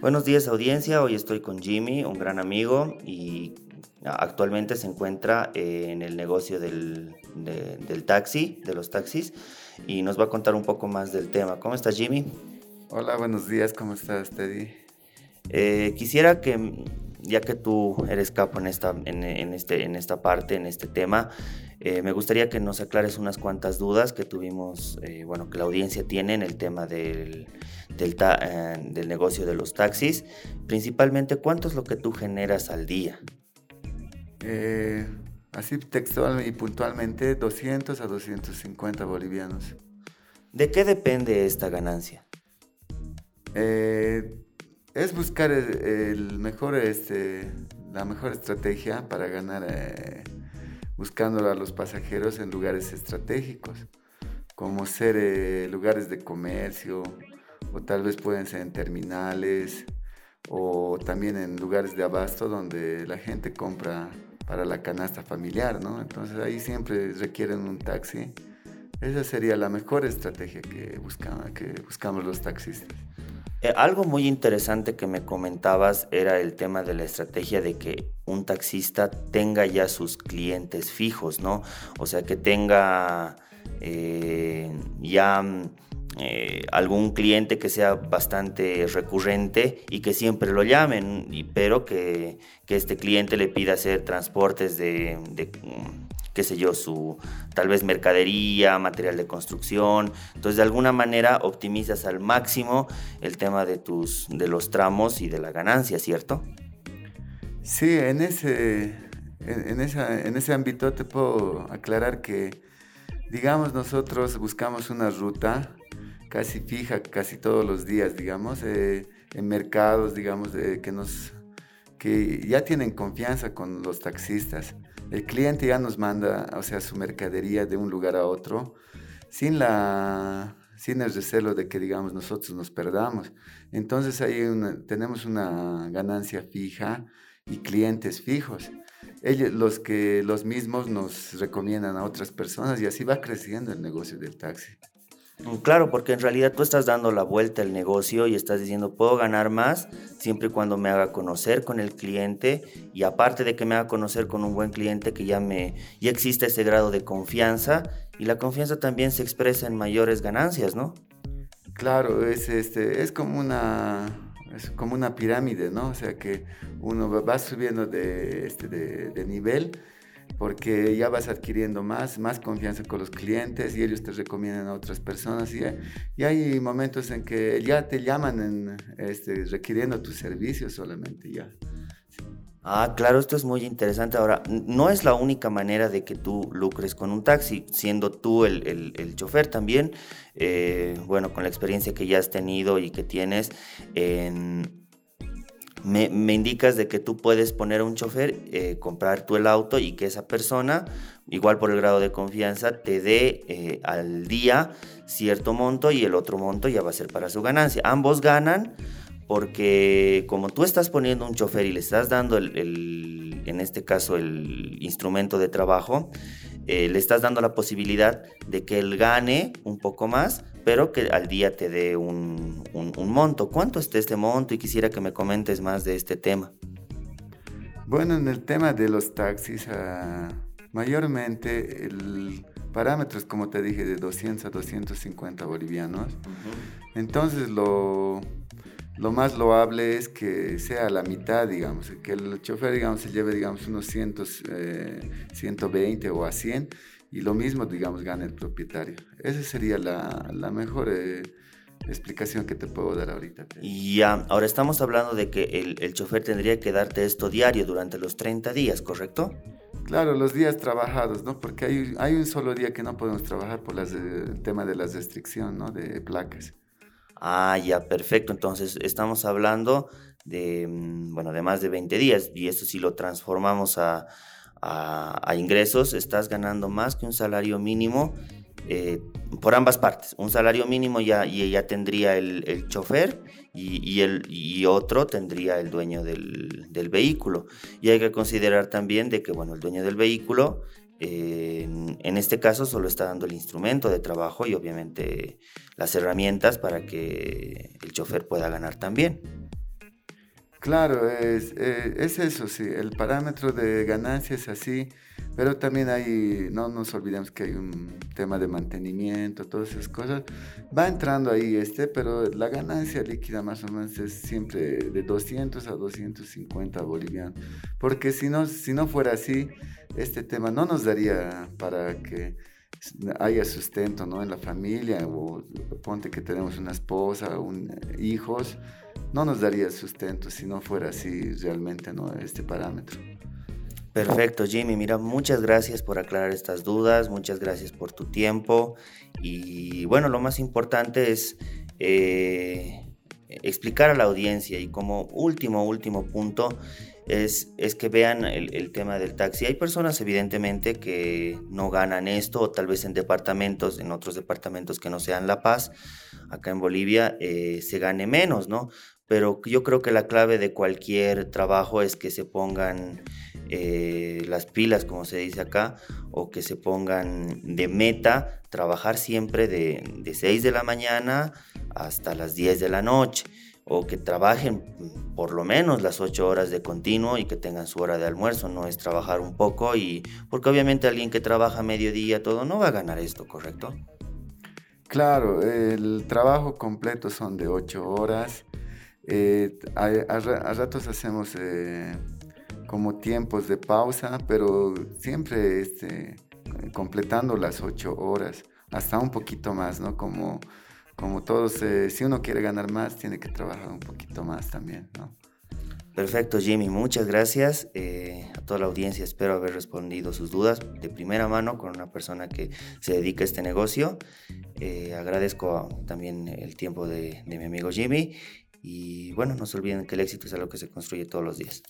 Buenos días audiencia, hoy estoy con Jimmy, un gran amigo y actualmente se encuentra en el negocio del, del, taxi, de los taxis y nos va a contar un poco más del tema. ¿Cómo estás Jimmy? Hola, buenos días, ¿cómo estás Teddy? Eh, quisiera que, ya que tú eres capo en esta, en, este, en esta parte, en este tema, eh, me gustaría que nos aclares unas cuantas dudas que tuvimos, eh, bueno, que la audiencia tiene en el tema del, del, eh, del, negocio de los taxis. Principalmente, ¿cuánto es lo que tú generas al día? así textual y puntualmente, 200 a 250 bolivianos. ¿De qué depende esta ganancia? es buscar el, mejor, este, la mejor estrategia para ganar buscando a los pasajeros en lugares estratégicos, como ser eh, lugares de comercio, o tal vez pueden ser en terminales, o también en lugares de abasto donde la gente compra para la canasta familiar, ¿no? Entonces ahí siempre requieren un taxi. Esa sería la mejor estrategia que, buscamos, los taxistas. Eh, algo muy interesante que me comentabas era el tema de la estrategia de que un taxista tenga ya sus clientes fijos, ¿no? O sea, que tenga eh, ya eh, algún cliente que sea bastante recurrente y que siempre lo llamen, pero que, este cliente le pida hacer transportes de qué sé yo, su tal vez mercadería, material de construcción. Entonces, de alguna manera optimizas al máximo el tema de tus de los tramos y de la ganancia, ¿cierto? Sí, en ese en, en ese ámbito te puedo aclarar que digamos nosotros buscamos una ruta casi fija, casi todos los días, digamos, eh, en mercados, digamos, que nos que ya tienen confianza con los taxistas. El cliente ya nos manda, o sea, su mercadería de un lugar a otro sin la sin el recelo de que digamos nosotros nos perdamos. Entonces ahí tenemos una ganancia fija y clientes fijos. Ellos, los que los mismos nos recomiendan a otras personas y así va creciendo el negocio del taxi. Claro, porque en realidad tú estás dando la vuelta al negocio y estás diciendo, puedo ganar más siempre y cuando me haga conocer con el cliente y aparte de que me haga conocer con un buen cliente que ya me ya existe ese grado de confianza y la confianza también se expresa en mayores ganancias, ¿no? Claro, es este es como una como una pirámide, ¿no? O sea que uno va subiendo de este de nivel porque ya vas adquiriendo más, más confianza con los clientes y ellos te recomiendan a otras personas y, y hay momentos en que ya te llaman en, este, requiriendo tus servicios solamente ya. Ah, claro, esto es muy interesante. Ahora, no es la única manera de que tú lucres con un taxi, siendo tú el, chofer también, eh, bueno, con la experiencia que ya has tenido y que tienes en me, indicas de que tú puedes poner a un chofer, eh, comprar tú el auto y que esa persona, igual por el grado de confianza, te dé eh, al día cierto monto y el otro monto ya va a ser para su ganancia. Ambos ganan porque como tú estás poniendo un chofer y le estás dando el, en este caso el instrumento de trabajo, eh, le estás dando la posibilidad de que él gane un poco más, pero que al día te dé un, monto. ¿Cuánto está este monto? Y quisiera que me comentes más de este tema. Bueno, en el tema de los taxis, ah, mayormente el parámetro es como te dije de 200 a 250 bolivianos. Entonces lo, lo más loable es que sea la mitad, digamos, que el chofer, digamos, se lleve, digamos, unos 100, 120 eh, o a 100 y lo mismo, digamos, gana el propietario. Esa sería la, la mejor eh, explicación que te puedo dar ahorita. Y ya, ahora estamos hablando de que el, el, chofer tendría que darte esto diario durante los 30 días, ¿correcto? Claro, los días trabajados, ¿no? Porque hay, hay un solo día que no podemos trabajar por las, el tema de la restricción, ¿no? De placas. Ah, ya, perfecto. Entonces, estamos hablando de, mm, bueno, de más de 20 días y esto si lo transformamos a ingresos, estás ganando más que un salario mínimo eh, por ambas partes. Un salario mínimo ya, ya tendría el, chofer y, el, y otro tendría el dueño del, del, vehículo. Y hay que considerar también de que bueno, el dueño del vehículo en, este caso solo está dando el instrumento de trabajo y obviamente las herramientas para que el chofer pueda ganar también. Claro, es, eh, es eso, sí, el parámetro de ganancia es así, pero también hay, no nos olvidemos que hay un tema de mantenimiento, todas esas cosas. Va entrando ahí este, pero la ganancia líquida más o menos es siempre de 200 a 250 bolivianos. Porque si no, si no fuera así, este tema no nos daría para que haya sustento ¿no? en la familia, o ponte que tenemos una esposa, un, hijos, no nos daría sustento si no fuera así realmente ¿no? este parámetro. Perfecto, Jimmy. Mira, muchas gracias por aclarar estas dudas, muchas gracias por tu tiempo. Y bueno, lo más importante es eh, explicar a la audiencia y como último, último punto, es, es que vean el, tema del taxi. Hay personas evidentemente que no ganan esto, o tal vez en departamentos, en otros departamentos que no sean La Paz, acá en Bolivia, eh, se gane menos, ¿no? Pero yo creo que la clave de cualquier trabajo es que se pongan eh, las pilas, como se dice acá, o que se pongan de meta trabajar siempre de, de 6 de la mañana hasta las 10 de la noche, o que trabajen por lo menos las 8 horas de continuo y que tengan su hora de almuerzo, no es trabajar un poco y porque obviamente alguien que trabaja mediodía todo no va a ganar esto, ¿correcto? Claro, el trabajo completo son de 8 horas. Eh, a, a, ratos hacemos eh, como tiempos de pausa, pero siempre este, completando las ocho horas, hasta un poquito más, ¿no? Como, como todos, eh, si uno quiere ganar más, tiene que trabajar un poquito más también, ¿no? Perfecto, Jimmy. Muchas gracias eh, a toda la audiencia. Espero haber respondido sus dudas de primera mano con una persona que se dedica a este negocio. Eh, agradezco también el tiempo de, de mi amigo Jimmy. Y bueno, no se olviden que el éxito es algo que se construye todos los días.